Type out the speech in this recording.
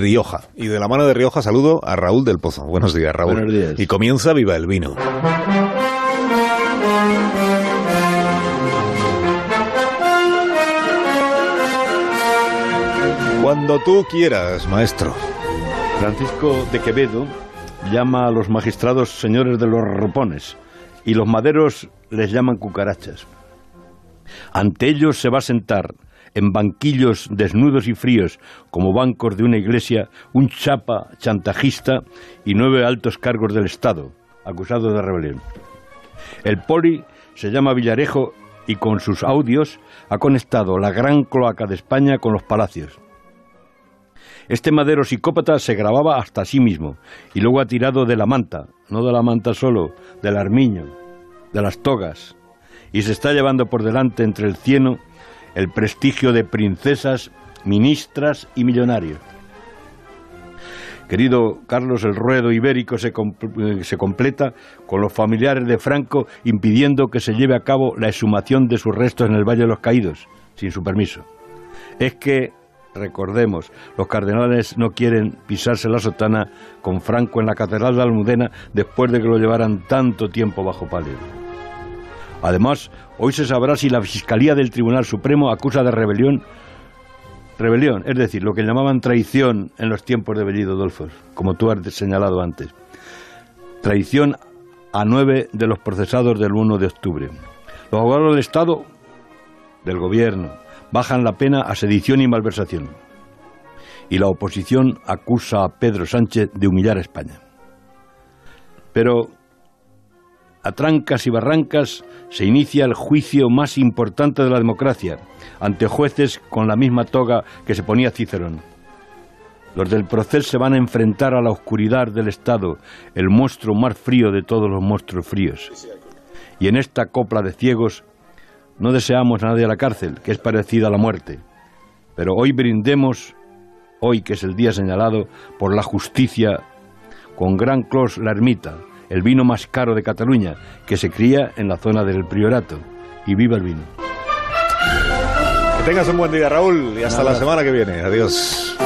Rioja. Y de la mano de Rioja saludo a Raúl del Pozo. Buenos días, Raúl. Buenos días. Y comienza Viva el Vino. Cuando tú quieras, maestro. Francisco de Quevedo llama a los magistrados señores de los ropones y los maderos les llaman cucarachas. Ante ellos se va a sentar en banquillos desnudos y fríos como bancos de una iglesia un chapa chantajista y nueve altos cargos del Estado acusados de rebelión. El poli se llama Villarejo y con sus audios ha conectado la gran cloaca de España con los palacios. Este madero psicópata se grababa hasta sí mismo y luego ha tirado de la manta, no de la manta solo, del armiño, de las togas, y se está llevando por delante entre el cieno el prestigio de princesas, ministras y millonarios. Querido Carlos, el ruedo ibérico se, eh, se completa con los familiares de Franco impidiendo que se lleve a cabo la exhumación de sus restos en el Valle de los Caídos, sin su permiso. Es que, recordemos, los cardenales no quieren pisarse la sotana con Franco en la Catedral de Almudena después de que lo llevaran tanto tiempo bajo palio. Además, hoy se sabrá si la Fiscalía del Tribunal Supremo acusa de rebelión rebelión, es decir, lo que llamaban traición en los tiempos de Bellido Dolfos, como tú has señalado antes. Traición a nueve de los procesados del 1 de octubre. Los abogados del Estado, del Gobierno, bajan la pena a sedición y malversación. Y la oposición acusa a Pedro Sánchez de humillar a España. Pero a trancas y barrancas se inicia el juicio más importante de la democracia, ante jueces con la misma toga que se ponía Cicerón. Los del proceso se van a enfrentar a la oscuridad del Estado, el monstruo más frío de todos los monstruos fríos. Y en esta copla de ciegos no deseamos a nadie a la cárcel, que es parecida a la muerte. Pero hoy brindemos, hoy que es el día señalado, por la justicia con Gran Clos la Ermita, el vino más caro de Cataluña, que se cría en la zona del Priorato. Y viva el vino. Que tengas un buen día, Raúl, y hasta la semana que viene. Adiós.